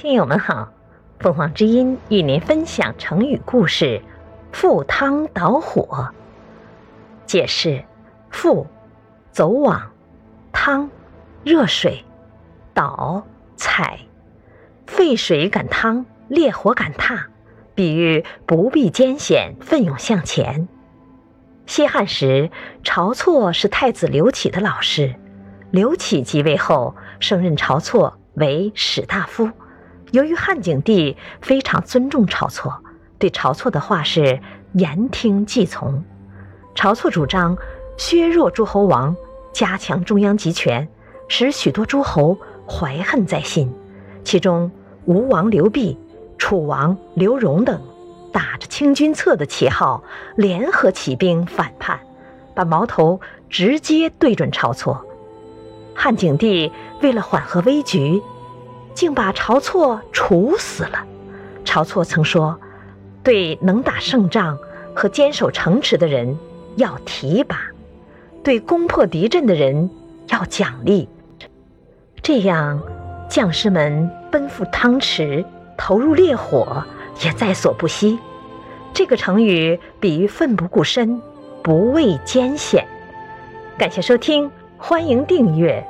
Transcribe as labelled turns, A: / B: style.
A: 听友们好，凤凰之音与您分享成语故事“赴汤蹈火”。解释：赴，走往；汤，热水；蹈，踩。沸水赶汤，烈火赶踏，比喻不避艰险，奋勇向前。西汉时，晁错是太子刘启的老师。刘启即位后，升任晁错为史大夫。由于汉景帝非常尊重晁错，对晁错的话是言听计从。晁错主张削弱诸侯王，加强中央集权，使许多诸侯怀恨在心。其中，吴王刘濞、楚王刘荣等打着清君侧的旗号，联合起兵反叛，把矛头直接对准晁错。汉景帝为了缓和危局。竟把晁错处死了。晁错曾说：“对能打胜仗和坚守城池的人要提拔，对攻破敌阵的人要奖励。这样，将士们奔赴汤池，投入烈火，也在所不惜。”这个成语比喻奋不顾身，不畏艰险。感谢收听，欢迎订阅。